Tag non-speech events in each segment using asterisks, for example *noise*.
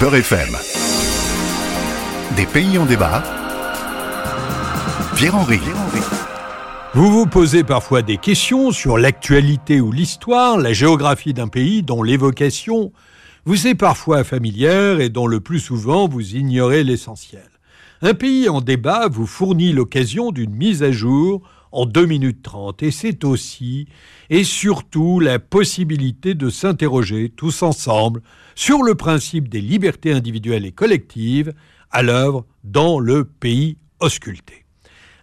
Beurre FM. Des pays en débat. Pierre-Henri. Vous vous posez parfois des questions sur l'actualité ou l'histoire, la géographie d'un pays dont l'évocation vous est parfois familière et dont le plus souvent vous ignorez l'essentiel. Un pays en débat vous fournit l'occasion d'une mise à jour en 2 minutes 30 et c'est aussi et surtout la possibilité de s'interroger tous ensemble sur le principe des libertés individuelles et collectives à l'œuvre dans le pays ausculté.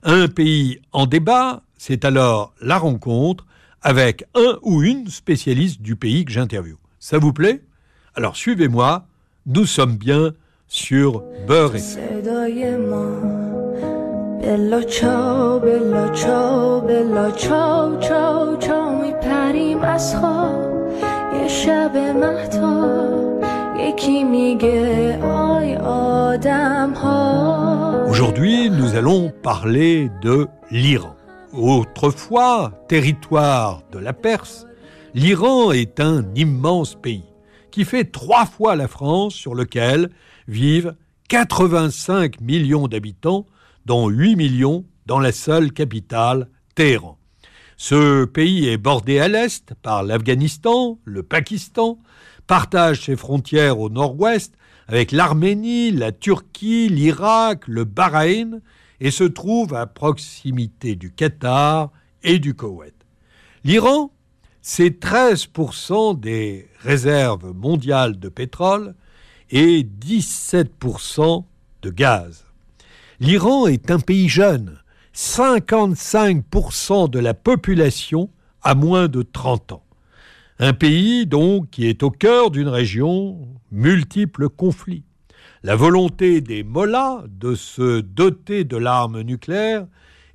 Un pays en débat, c'est alors la rencontre avec un ou une spécialiste du pays que j'interviewe. Ça vous plaît? Alors suivez-moi, nous sommes bien sur Beurre Aujourd'hui, nous allons parler de l'Iran. Autrefois, territoire de la Perse, l'Iran est un immense pays qui fait trois fois la France sur lequel vivent 85 millions d'habitants, dont 8 millions dans la seule capitale, Téhéran. Ce pays est bordé à l'est par l'Afghanistan, le Pakistan, partage ses frontières au nord-ouest avec l'Arménie, la Turquie, l'Irak, le Bahreïn, et se trouve à proximité du Qatar et du Koweït. L'Iran, c'est 13% des réserves mondiales de pétrole et 17% de gaz. L'Iran est un pays jeune. 55% de la population a moins de 30 ans. Un pays, donc, qui est au cœur d'une région multiples conflits. La volonté des Mollahs de se doter de l'arme nucléaire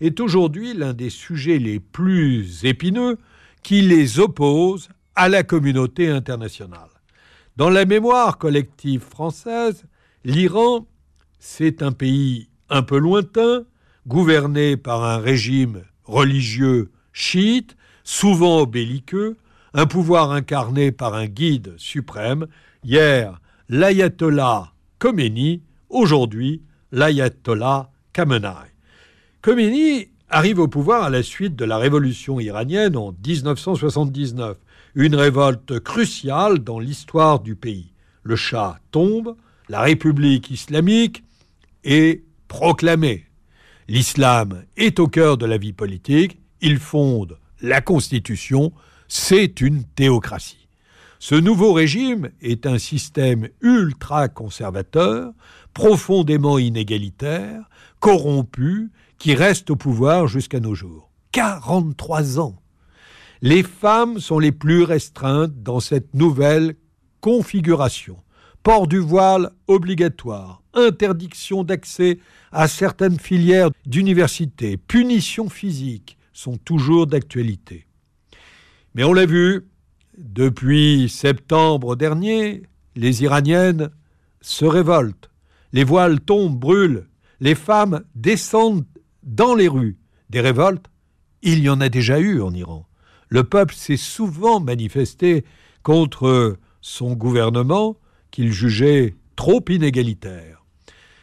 est aujourd'hui l'un des sujets les plus épineux qui les oppose à la communauté internationale. Dans la mémoire collective française, l'Iran, c'est un pays un peu lointain, gouverné par un régime religieux chiite, souvent belliqueux, un pouvoir incarné par un guide suprême, hier l'ayatollah Khomeini, aujourd'hui l'ayatollah Khamenei. Khomeini arrive au pouvoir à la suite de la révolution iranienne en 1979, une révolte cruciale dans l'histoire du pays. Le Shah tombe, la République islamique est proclamée. L'islam est au cœur de la vie politique, il fonde la Constitution, c'est une théocratie. Ce nouveau régime est un système ultra-conservateur, profondément inégalitaire, corrompu, qui reste au pouvoir jusqu'à nos jours. 43 ans. Les femmes sont les plus restreintes dans cette nouvelle configuration. Port du voile obligatoire, interdiction d'accès à certaines filières d'université, punitions physiques sont toujours d'actualité. Mais on l'a vu, depuis septembre dernier, les Iraniennes se révoltent. Les voiles tombent, brûlent. Les femmes descendent dans les rues. Des révoltes, il y en a déjà eu en Iran. Le peuple s'est souvent manifesté contre son gouvernement qu'il jugeait trop inégalitaire.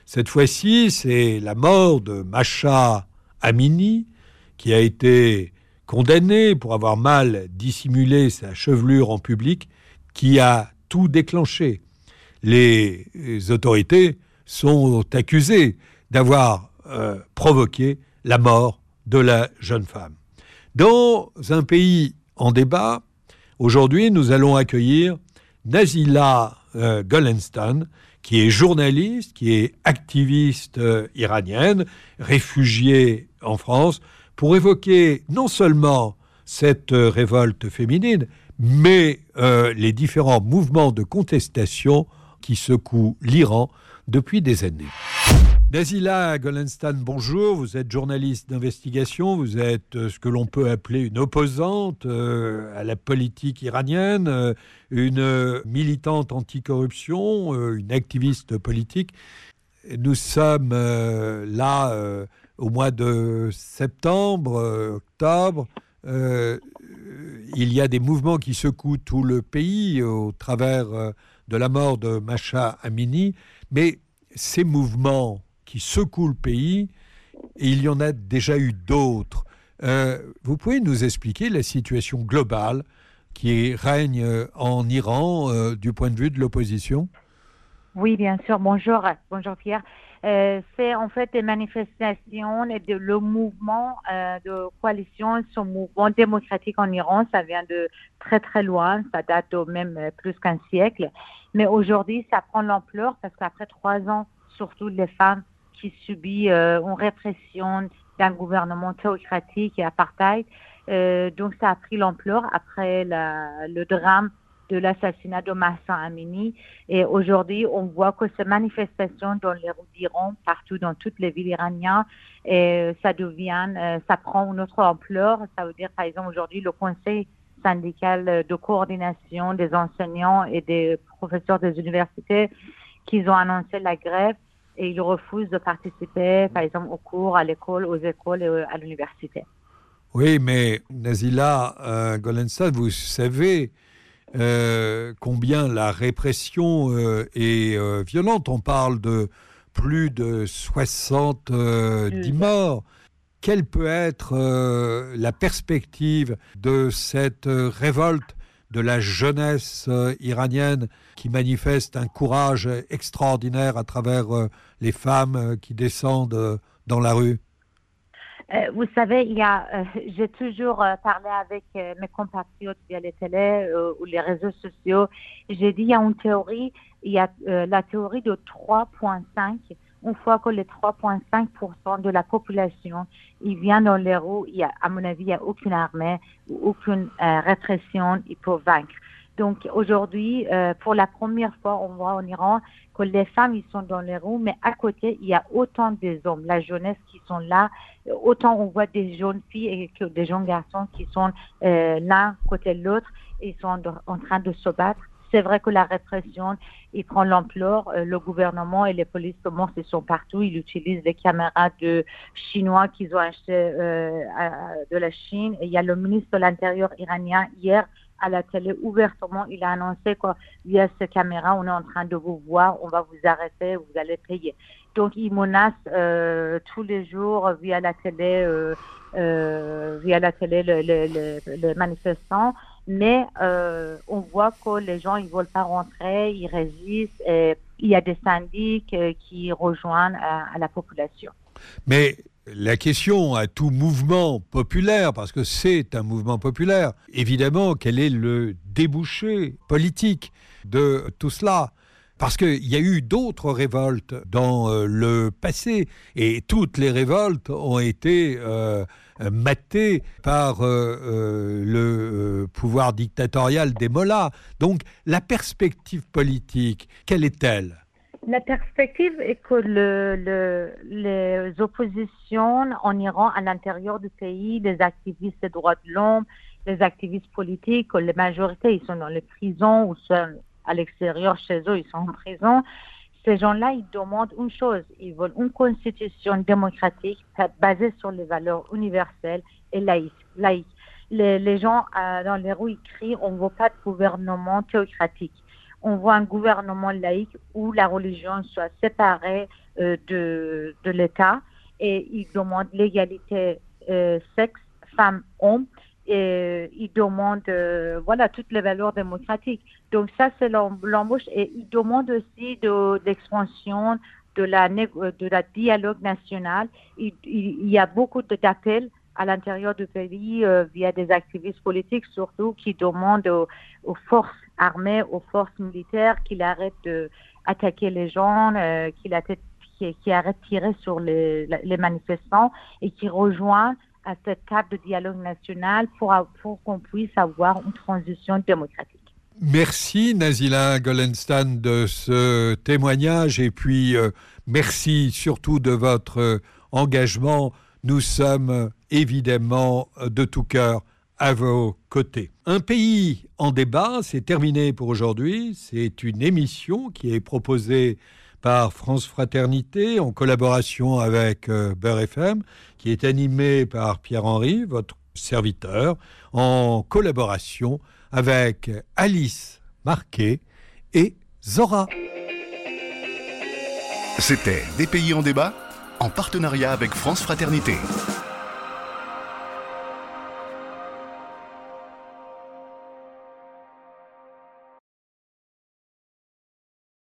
Cette fois-ci, c'est la mort de Macha Amini qui a été condamné pour avoir mal dissimulé sa chevelure en public, qui a tout déclenché. Les autorités sont accusées d'avoir euh, provoqué la mort de la jeune femme. Dans un pays en débat, aujourd'hui, nous allons accueillir Nazila euh, qui est journaliste, qui est activiste euh, iranienne, réfugiée en France, pour évoquer non seulement cette euh, révolte féminine, mais euh, les différents mouvements de contestation qui secouent l'Iran depuis des années. Nazila Golenstan, bonjour. Vous êtes journaliste d'investigation. Vous êtes euh, ce que l'on peut appeler une opposante à la politique iranienne, une militante anticorruption, une activiste politique. Nous sommes là au mois de septembre, euh, octobre, euh, il y a des mouvements qui secouent tout le pays au travers de la mort de Macha Amini, mais ces mouvements qui secouent le pays, il y en a déjà eu d'autres. vous pouvez nous expliquer la situation globale qui règne en Iran du point de vue de l'opposition? Oui, bien sûr. Bonjour, bonjour Pierre. Euh, c'est en fait des manifestations et le mouvement euh, de coalition, ce mouvement démocratique en Iran, ça vient de très très loin, ça date même euh, plus qu'un siècle. Mais aujourd'hui, ça prend l'ampleur parce qu'après trois ans, surtout les femmes qui subissent une répression d'un gouvernement théocratique et apartheid, donc ça a pris l'ampleur après la, le drame de l'assassinat de Massa Amini. Et aujourd'hui, on voit que ces manifestations dans les rues d'Iran, partout dans toutes les villes iraniennes, et ça devient, euh, ça prend une autre ampleur. Ça veut dire, par exemple, aujourd'hui, le Conseil syndical de coordination des enseignants et des professeurs des universités qui ont annoncé la grève et ils refusent de participer, par exemple, aux cours, à l'école, aux écoles et à l'université. Oui, mais Nazila euh, Golenstad, vous savez euh, combien la répression euh, est euh, violente. On parle de plus de 70 morts. Quelle peut être la perspective de cette révolte de la jeunesse iranienne qui manifeste un courage extraordinaire à travers les femmes qui descendent dans la rue euh, vous savez, euh, *laughs* j'ai toujours euh, parlé avec mes compatriotes via les télé ou les réseaux sociaux. J'ai dit, il y a une théorie, il y a la théorie de 3,5. Une fois que les 3,5% de la population, il vient dans les roues, il y a, à mon avis, il n'y a aucune armée aucune répression, il peut vaincre. Donc aujourd'hui, euh, pour la première fois, on voit en Iran que les femmes, ils sont dans les roues, mais à côté, il y a autant des hommes, la jeunesse qui sont là, autant on voit des jeunes filles et des jeunes garçons qui sont euh, l'un côté de l'autre, ils sont en train de se battre. C'est vrai que la répression, il prend l'ampleur. Euh, le gouvernement et les polices commencent, ils sont partout. Ils utilisent les caméras de chinois qu'ils ont acheté de la Chine. Et il y a le ministre de l'Intérieur iranien hier à la télé ouvertement. Il a annoncé que via ces caméras, on est en train de vous voir, on va vous arrêter, vous allez payer. Donc, il menace euh, tous les jours via la télé, euh, euh, via la télé les manifestants. Mais on voit que les gens ils veulent pas rentrer, ils résistent. Il y a des syndics qui rejoignent à la population. Mais la question à tout mouvement populaire, parce que c'est un mouvement populaire, évidemment, quel est le débouché politique de tout cela parce qu'il y a eu d'autres révoltes dans euh, le passé, et toutes les révoltes ont été euh, matées par euh, le pouvoir dictatorial des Mollahs. Donc la perspective politique, quelle est-elle? La perspective est que le, les oppositions en Iran, à l'intérieur du pays, les activistes des droits de l'homme, les activistes politiques, la majorité, ils sont dans les prisons ou sont à l'extérieur chez eux, ils sont en prison. Ces gens-là, ils demandent une chose, ils veulent une constitution démocratique basée sur les valeurs universelles et laïques. Les, gens euh, dans les rues, ils crient, on ne veut pas de gouvernement théocratique on voit un gouvernement laïque où la religion soit séparée euh, de, l'État et il demande l'égalité euh, sexe, femme, homme et il demande euh, voilà toutes les valeurs démocratiques. Donc ça c'est l'embauche et il demande aussi de l'expansion de la de la dialogue national. Il, y a beaucoup d'appels à l'intérieur du pays via des activistes politiques surtout qui demandent aux forces armée aux forces militaires, qu'il arrête d'attaquer les gens, euh, qu'il arrête, qui, arrête de tirer sur les, manifestants et qui rejoint à cette table de dialogue national pour, qu'on puisse avoir une transition démocratique. Merci Nazila Golenstan de ce témoignage et puis euh, merci surtout de votre engagement. Nous sommes évidemment de tout cœur à vos côtés. Un pays en débat, c'est terminé pour aujourd'hui. C'est une émission qui est proposée par France Fraternité en collaboration avec euh, Beurre FM, qui est animée par Pierre-Henri, votre serviteur, en collaboration avec Alice Marquet et Zora. C'était Des pays en débat en partenariat avec France Fraternité.